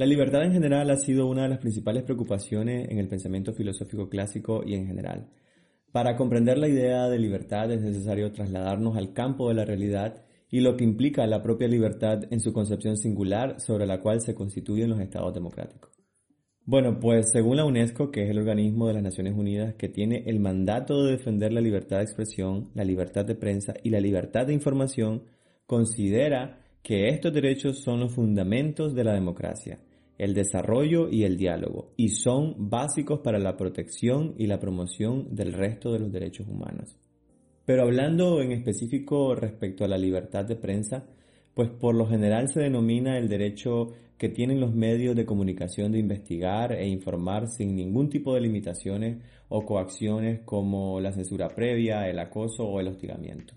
La libertad en general ha sido una de las principales preocupaciones en el pensamiento filosófico clásico y en general. Para comprender la idea de libertad es necesario trasladarnos al campo de la realidad y lo que implica la propia libertad en su concepción singular sobre la cual se constituyen los estados democráticos. Bueno, pues según la UNESCO, que es el organismo de las Naciones Unidas que tiene el mandato de defender la libertad de expresión, la libertad de prensa y la libertad de información, considera que estos derechos son los fundamentos de la democracia el desarrollo y el diálogo, y son básicos para la protección y la promoción del resto de los derechos humanos. Pero hablando en específico respecto a la libertad de prensa, pues por lo general se denomina el derecho que tienen los medios de comunicación de investigar e informar sin ningún tipo de limitaciones o coacciones como la censura previa, el acoso o el hostigamiento.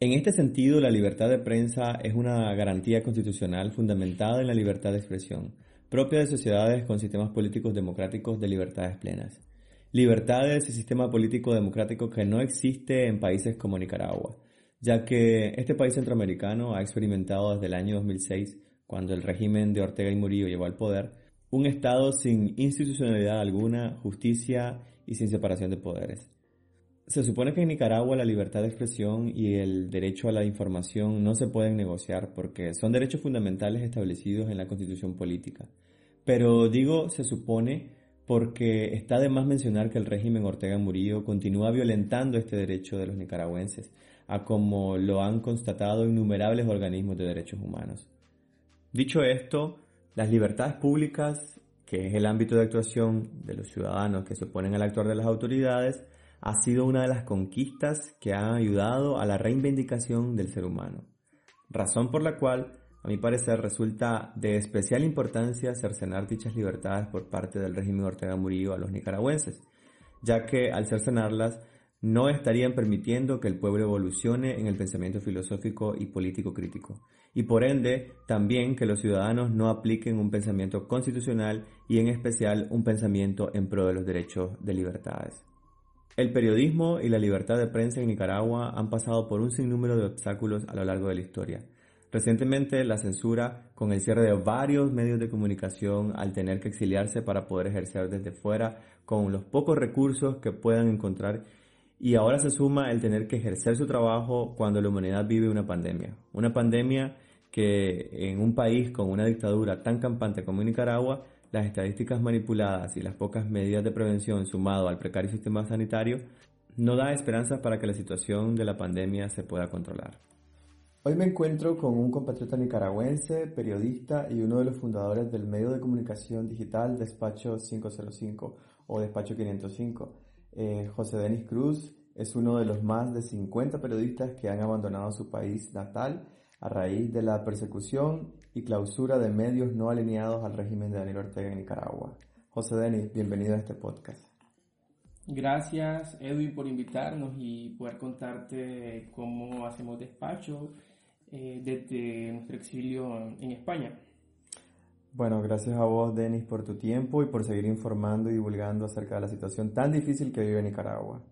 En este sentido, la libertad de prensa es una garantía constitucional fundamentada en la libertad de expresión, propia de sociedades con sistemas políticos democráticos de libertades plenas. Libertades y sistema político democrático que no existe en países como Nicaragua, ya que este país centroamericano ha experimentado desde el año 2006, cuando el régimen de Ortega y Murillo llegó al poder, un Estado sin institucionalidad alguna, justicia y sin separación de poderes. Se supone que en Nicaragua la libertad de expresión y el derecho a la información no se pueden negociar porque son derechos fundamentales establecidos en la constitución política. Pero digo se supone porque está de más mencionar que el régimen Ortega Murillo continúa violentando este derecho de los nicaragüenses, a como lo han constatado innumerables organismos de derechos humanos. Dicho esto, las libertades públicas, que es el ámbito de actuación de los ciudadanos que se oponen al actuar de las autoridades, ha sido una de las conquistas que han ayudado a la reivindicación del ser humano, razón por la cual, a mi parecer, resulta de especial importancia cercenar dichas libertades por parte del régimen Ortega Murillo a los nicaragüenses, ya que al cercenarlas no estarían permitiendo que el pueblo evolucione en el pensamiento filosófico y político crítico, y por ende también que los ciudadanos no apliquen un pensamiento constitucional y en especial un pensamiento en pro de los derechos de libertades. El periodismo y la libertad de prensa en Nicaragua han pasado por un sinnúmero de obstáculos a lo largo de la historia. Recientemente la censura, con el cierre de varios medios de comunicación al tener que exiliarse para poder ejercer desde fuera con los pocos recursos que puedan encontrar, y ahora se suma el tener que ejercer su trabajo cuando la humanidad vive una pandemia. Una pandemia que en un país con una dictadura tan campante como Nicaragua las estadísticas manipuladas y las pocas medidas de prevención sumado al precario sistema sanitario no da esperanzas para que la situación de la pandemia se pueda controlar. Hoy me encuentro con un compatriota nicaragüense, periodista y uno de los fundadores del medio de comunicación digital Despacho 505 o Despacho 505. Eh, José Denis Cruz es uno de los más de 50 periodistas que han abandonado su país natal a raíz de la persecución y clausura de medios no alineados al régimen de Daniel Ortega en Nicaragua. José Denis, bienvenido a este podcast. Gracias Edwin por invitarnos y poder contarte cómo hacemos despacho eh, desde nuestro exilio en España. Bueno, gracias a vos Denis por tu tiempo y por seguir informando y divulgando acerca de la situación tan difícil que vive Nicaragua.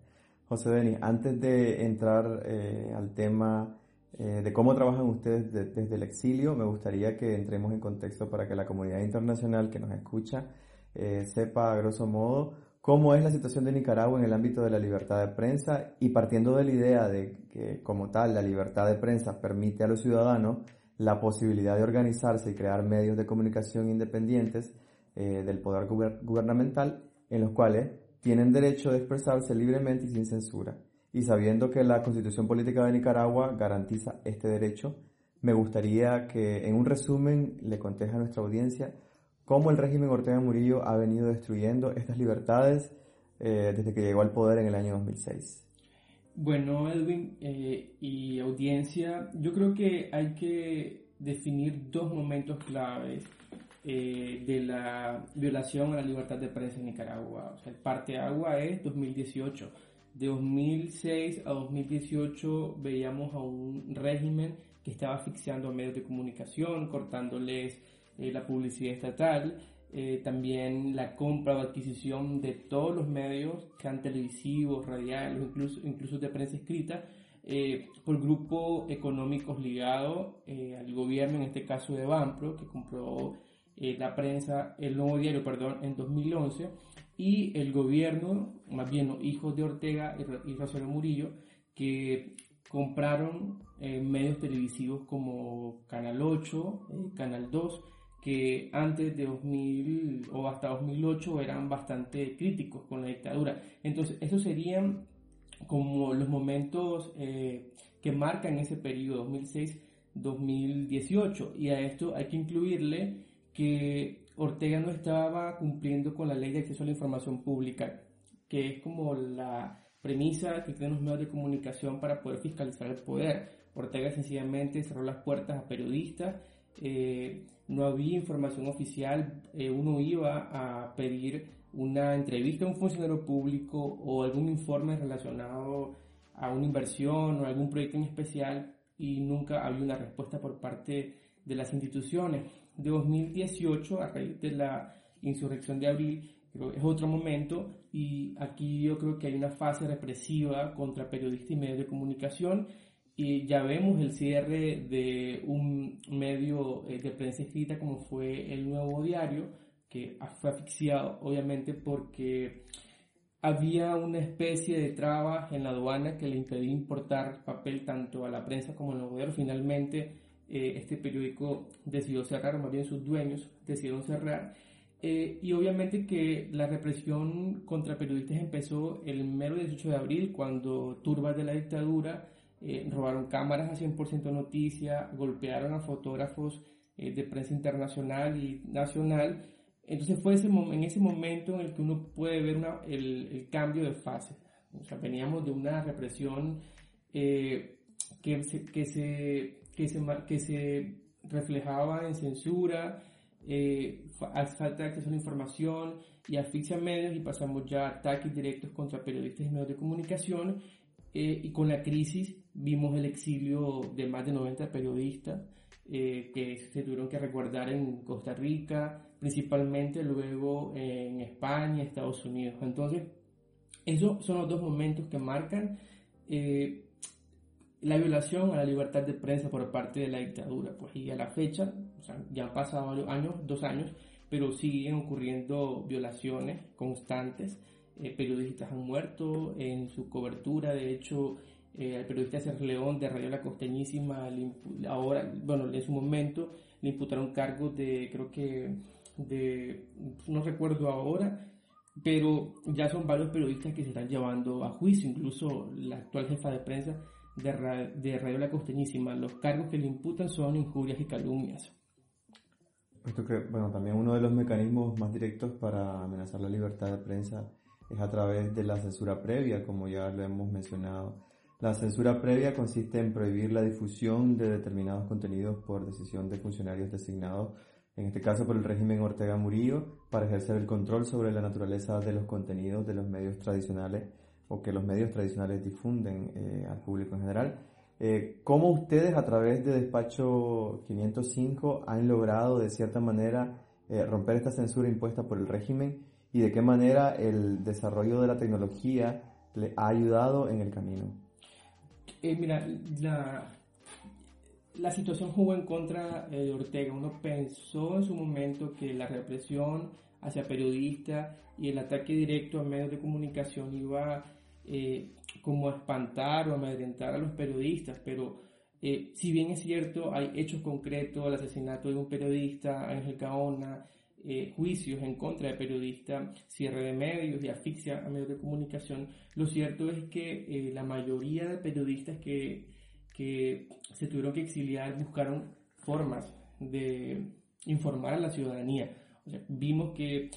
José Denis, antes de entrar eh, al tema eh, de cómo trabajan ustedes desde el exilio. Me gustaría que entremos en contexto para que la comunidad internacional que nos escucha eh, sepa a grosso modo cómo es la situación de Nicaragua en el ámbito de la libertad de prensa y partiendo de la idea de que como tal la libertad de prensa permite a los ciudadanos la posibilidad de organizarse y crear medios de comunicación independientes eh, del poder gubernamental en los cuales tienen derecho de expresarse libremente y sin censura y sabiendo que la Constitución Política de Nicaragua garantiza este derecho, me gustaría que en un resumen le conteje a nuestra audiencia cómo el régimen Ortega Murillo ha venido destruyendo estas libertades eh, desde que llegó al poder en el año 2006. Bueno, Edwin eh, y audiencia, yo creo que hay que definir dos momentos claves eh, de la violación a la libertad de prensa en Nicaragua. O sea, el parte agua es 2018 de 2006 a 2018 veíamos a un régimen que estaba asfixiando a medios de comunicación, cortándoles eh, la publicidad estatal, eh, también la compra o adquisición de todos los medios, sean televisivos, radiales, incluso, incluso de prensa escrita, eh, por grupos económicos ligados al gobierno, en este caso de Banpro, que compró la prensa, el nuevo diario, perdón, en 2011 y el gobierno, más bien los hijos de Ortega y Rosario Murillo, que compraron medios televisivos como Canal 8, Canal 2, que antes de 2000 o hasta 2008 eran bastante críticos con la dictadura. Entonces, esos serían como los momentos eh, que marcan ese periodo 2006-2018. Y a esto hay que incluirle que Ortega no estaba cumpliendo con la ley de acceso a la información pública, que es como la premisa que tienen los medios de comunicación para poder fiscalizar el poder. Ortega sencillamente cerró las puertas a periodistas eh, no había información oficial, eh, uno iba a pedir una entrevista a un funcionario público o algún informe relacionado a una inversión o algún proyecto en especial y nunca había una respuesta por parte de las instituciones. De 2018, a raíz de la insurrección de abril, es otro momento y aquí yo creo que hay una fase represiva contra periodistas y medios de comunicación y ya vemos el cierre de un medio eh, de prensa escrita como fue el Nuevo Diario, que fue asfixiado obviamente porque había una especie de traba en la aduana que le impedía importar papel tanto a la prensa como al Nuevo Diario. Finalmente eh, este periódico decidió cerrar, más bien sus dueños decidieron cerrar. Eh, y obviamente que la represión contra periodistas empezó el mero 18 de abril, cuando turbas de la dictadura eh, robaron cámaras a 100% noticia, golpearon a fotógrafos eh, de prensa internacional y nacional. Entonces fue ese en ese momento en el que uno puede ver el, el, cambio de fase. O sea, veníamos de una represión eh, que, se, que, se, que, se, que se reflejaba en censura, falta de acceso a la información y asfixia medios y pasamos ya a ataques directos contra periodistas y medios de comunicación y con la crisis vimos el exilio de más de 90 periodistas eh, que se tuvieron que resguardar en Costa Rica, principalmente luego en España, Estados Unidos. Entonces, esos son los dos momentos que marcan eh, la violación a la libertad de prensa por parte de la dictadura. Pues y a la fecha, ya han pasado varios años, dos años, pero siguen ocurriendo violaciones constantes. Eh, periodistas han muerto en su cobertura, de hecho, eh, al periodista Sergio León de Radio La Costeñísima, ahora, bueno, en su momento le imputaron cargos de, creo que, de, no recuerdo ahora, pero ya son varios periodistas que se están llevando a juicio, incluso la actual jefa de prensa de, de Radio La Costeñísima. Los cargos que le imputan son injurias y calumnias. Puesto que, bueno, también uno de los mecanismos más directos para amenazar la libertad de prensa es a través de la censura previa, como ya lo hemos mencionado. La censura previa consiste en prohibir la difusión de determinados contenidos por decisión de funcionarios designados, en este caso por el régimen Ortega Murillo, para ejercer el control sobre la naturaleza de los contenidos de los medios tradicionales o que los medios tradicionales difunden eh, al público en general. Eh, ¿Cómo ustedes a través de Despacho 505 han logrado de cierta manera eh, romper esta censura impuesta por el régimen y de qué manera el desarrollo de la tecnología le ha ayudado en el camino? Eh, mira, la, la situación jugó en contra eh, de Ortega. Uno pensó en su momento que la represión hacia periodistas y el ataque directo a medios de comunicación iba eh, como espantar o amedrentar a los periodistas, pero si bien es cierto, hay hechos concretos, el asesinato de un periodista, Ángel Caona, eh, juicios en contra de periodistas, cierre de medios y asfixia a medios de comunicación, lo cierto es que eh, la mayoría de periodistas que, que se tuvieron que exiliar buscaron formas de informar a la ciudadanía. vimos que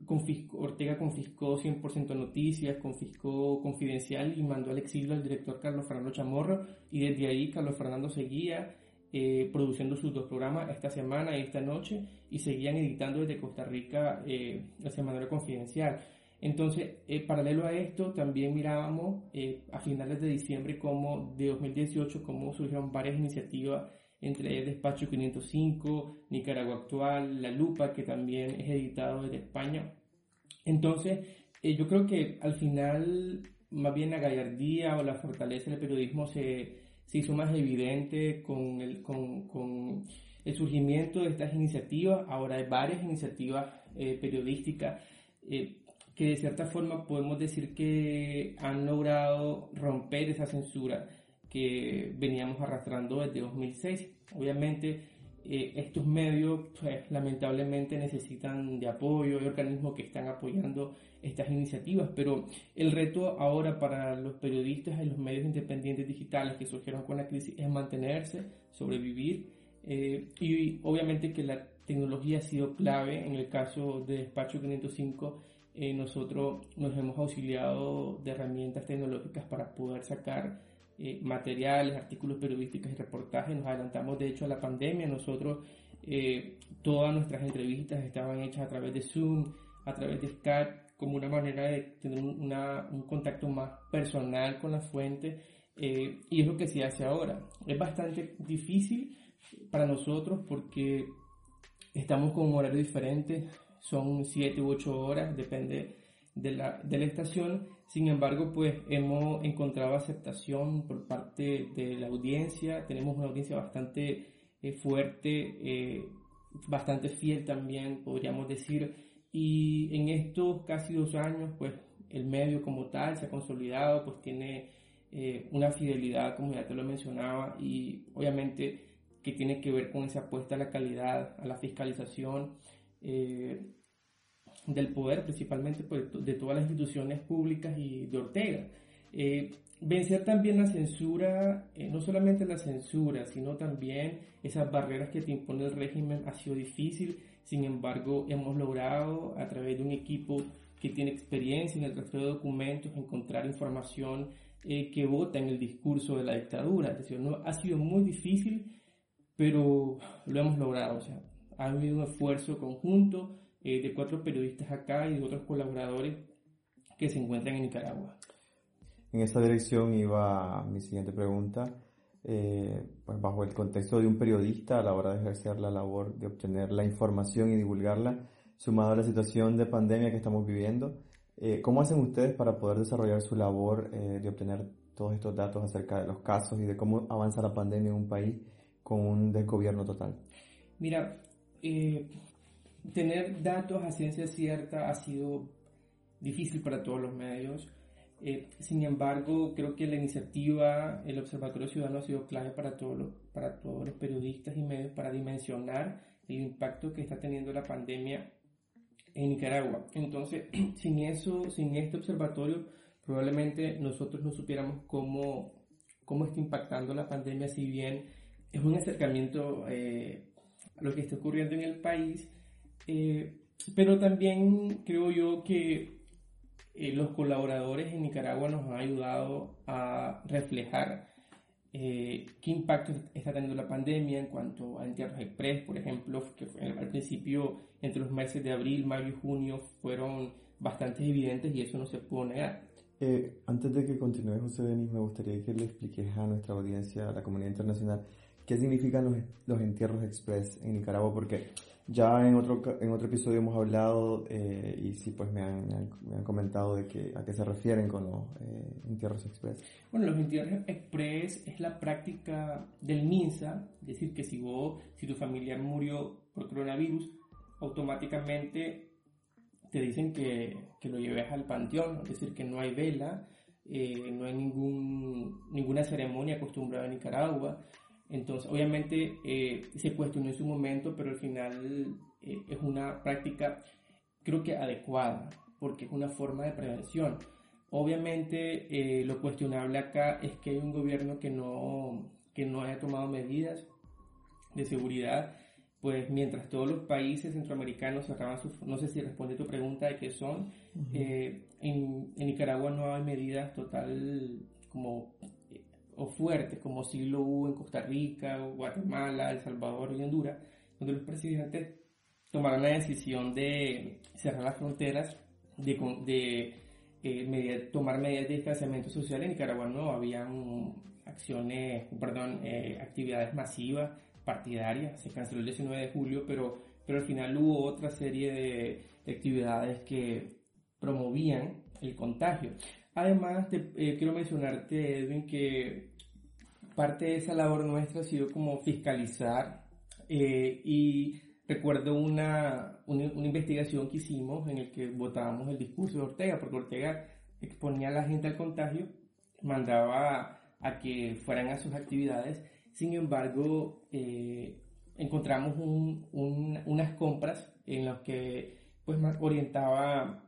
eh, Ortega confiscó 100% noticias, confiscó Confidencial y mandó al exilio al director Carlos Fernando Chamorro y desde ahí Carlos Fernando seguía eh, produciendo sus dos programas esta semana y esta noche y seguían editando desde Costa Rica eh, la Semana Confidencial. Entonces, eh, paralelo a esto, también mirábamos a finales de diciembre como de 2018 cómo surgieron varias iniciativas entre el Despacho 505, Nicaragua Actual, La Lupa, que también es editado desde España. Entonces, yo creo que al final, más bien la gallardía o la fortaleza del periodismo se, se hizo más evidente con, el, con, con el surgimiento de estas iniciativas, ahora hay varias iniciativas eh, periodísticas eh, que de cierta forma podemos decir que han logrado romper esa censura que veníamos arrastrando desde 2006. Obviamente eh, estos medios pues, lamentablemente necesitan de apoyo, hay organismos que están apoyando estas iniciativas, pero el reto ahora para los periodistas y los medios independientes digitales que surgieron con la crisis es mantenerse, sobrevivir eh, y obviamente que la tecnología ha sido clave. En el caso de Despacho 505, eh, nosotros nos hemos auxiliado de herramientas tecnológicas para poder sacar eh, materiales, artículos periodísticos y reportajes. Nos adelantamos de hecho a la pandemia. Nosotros, todas nuestras entrevistas estaban hechas a través de Zoom, a través de Skype, como una manera de tener un contacto más personal con la fuente. y es lo que se hace ahora. Es bastante difícil para nosotros porque estamos con un horario diferente, son 7 u 8 horas, depende de la, de la estación. Sin embargo, pues hemos encontrado aceptación por parte de la audiencia, tenemos una audiencia bastante eh, fuerte, eh, bastante fiel también, podríamos decir, y en estos casi dos años, pues el medio como tal se ha consolidado, pues tiene eh, una fidelidad, como ya te lo mencionaba, y obviamente que tiene que ver con esa apuesta a la calidad, a la fiscalización eh, del poder, principalmente pues, de todas las instituciones públicas y de Ortega. Eh, vencer también la censura, eh, no solamente la censura, sino también esas barreras que te impone el régimen ha sido difícil, sin embargo hemos logrado a través de un equipo que tiene experiencia en el rastreo de documentos encontrar información que vota en el discurso de la dictadura. Es no, ha sido muy difícil pero lo hemos logrado. O sea, ha habido un esfuerzo conjunto eh, de cuatro periodistas acá y de otros colaboradores que se encuentran en Nicaragua. En esta dirección iba mi siguiente pregunta. Eh, pues bajo el contexto de un periodista a la hora de ejercer la labor de obtener la información y divulgarla, sumado a la situación de pandemia que estamos viviendo, eh, ¿cómo hacen ustedes para poder desarrollar su labor de obtener todos estos datos acerca de los casos y de cómo avanza la pandemia en un país con un desgobierno total? Mira, eh, tener datos a ciencia cierta ha sido difícil para todos los medios. Eh, sin embargo, creo que la iniciativa, el Observatorio Ciudadano ha sido clave para todos, los, para todos los periodistas y medios para dimensionar el impacto que está teniendo la pandemia en Nicaragua. Entonces, sin eso, sin este observatorio, probablemente nosotros no supiéramos cómo, cómo está impactando la pandemia, si bien es un acercamiento eh, a lo que está ocurriendo en el país, eh, pero también creo yo que eh, los colaboradores en Nicaragua nos han ayudado a reflejar qué impacto está teniendo la pandemia en cuanto a entierros express, por ejemplo, que al principio entre los meses de abril, mayo y junio fueron bastante evidentes y eso no se puede negar. antes de que continúe José Denis, me gustaría que le expliques a nuestra audiencia, a la comunidad internacional, qué significan los, los entierros express en Nicaragua, porque ya en otro, en otro episodio hemos hablado eh, y sí, pues me han, me han, comentado de que, a qué se refieren con los eh, entierros express. Bueno, los entierros express es la práctica del MINSA, es decir, que si vos, si tu familiar murió por coronavirus, automáticamente te dicen que, que lo lleves al panteón, es decir, que no hay vela, eh, no hay ningún, ninguna ceremonia acostumbrada en Nicaragua, entonces, obviamente eh, se cuestionó en su momento, pero al final eh, es una práctica, creo que adecuada, porque es una forma de prevención. Obviamente, eh, lo cuestionable acá es que hay un gobierno que no, que no haya tomado medidas de seguridad, pues mientras todos los países centroamericanos sacaban sus, no sé si responde tu pregunta de qué son, en, en Nicaragua no hay medidas total como o fuertes, como si lo hubo en Costa Rica, Guatemala, El Salvador y Honduras, donde los presidentes tomaron la decisión de cerrar las fronteras, de, de eh, tomar medidas de distanciamiento social. En Nicaragua no habían acciones, perdón, eh, actividades masivas, partidarias. Se canceló el 19 de julio, pero, pero al final hubo otra serie de, actividades que promovían el contagio. Además, eh, quiero mencionarte, Edwin, que parte de esa labor nuestra ha sido como fiscalizar Eh, y recuerdo una, una, investigación que hicimos en el que votábamos el discurso de Ortega, porque Ortega exponía a la gente al contagio, mandaba a que fueran a sus actividades, sin embargo, eh, encontramos un, unas compras en las que pues orientaba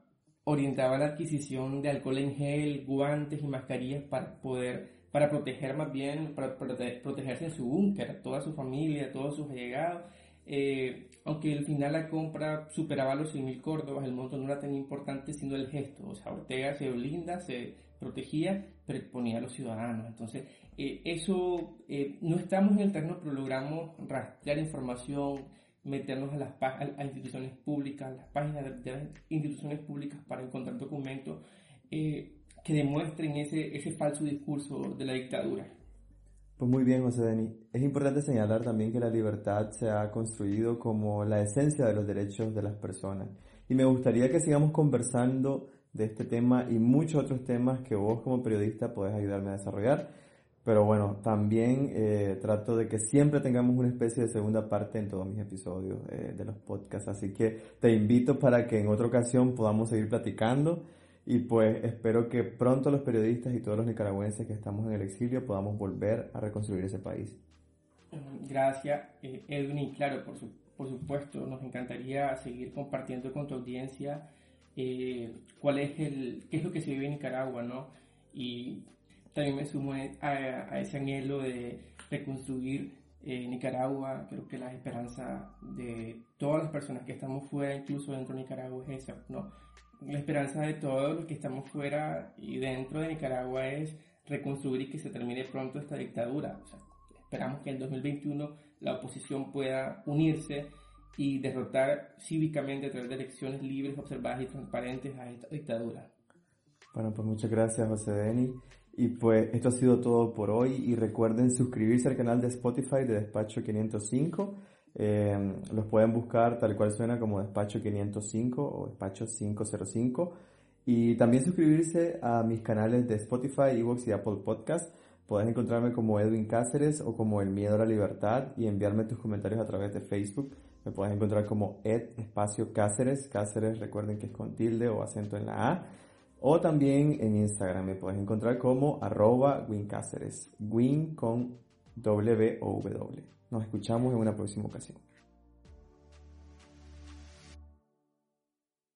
orientaba la adquisición de alcohol en gel, guantes y mascarillas para poder para proteger más bien, para protegerse en su búnker, toda su familia, todos sus allegados. Eh, aunque al final la compra superaba los 100.000 córdobas, el monto no era tan importante sino el gesto. O sea, Ortega se blinda, se protegía, pero exponía a los ciudadanos. Entonces, eh, eso, eh, no estamos en el terreno, pero logramos rastrear información, meternos a las a, instituciones públicas, a las páginas de, las instituciones públicas para encontrar documentos eh, que demuestren ese, ese falso discurso de la dictadura. Pues muy bien, José Denis. Es importante señalar también que la libertad se ha construido como la esencia de los derechos de las personas. Y me gustaría que sigamos conversando de este tema y muchos otros temas que vos como periodista podés ayudarme a desarrollar. Pero bueno, también eh, trato de que siempre tengamos una especie de segunda parte en todos mis episodios eh, de los podcasts. Así que te invito para que en otra ocasión podamos seguir platicando. Y pues espero que pronto los periodistas y todos los nicaragüenses que estamos en el exilio podamos volver a reconstruir ese país. Gracias, eh, Edwin. Y claro, por, por supuesto, nos encantaría seguir compartiendo con tu audiencia cuál es el, qué es lo que se vive en Nicaragua, ¿no? Y también me sumo a, ese anhelo de reconstruir eh, Nicaragua. Creo que la esperanza de todas las personas que estamos fuera, incluso dentro de Nicaragua, es esa, ¿no? La esperanza de todos los que estamos fuera y dentro de Nicaragua es reconstruir y que se termine pronto esta dictadura. esperamos que en 2021 la oposición pueda unirse y derrotar cívicamente a través de elecciones libres, observadas y transparentes a esta dictadura. Bueno, pues muchas gracias, José Denis. Y pues esto ha sido todo por hoy y recuerden suscribirse al canal de Spotify de Despacho 505. Eh, los pueden buscar tal cual suena como Despacho 505 o Despacho 505. Y también suscribirse a mis canales de Spotify, Evox y Apple Podcast. Puedes encontrarme como Edwin Cáceres o como El Miedo a la Libertad y enviarme tus comentarios a través de Facebook. Me puedes encontrar como Ed Espacio Cáceres. Cáceres recuerden que es con tilde o acento en la A. O también en Instagram me puedes encontrar como arroba wincáceres, win con W. Nos escuchamos en una próxima ocasión.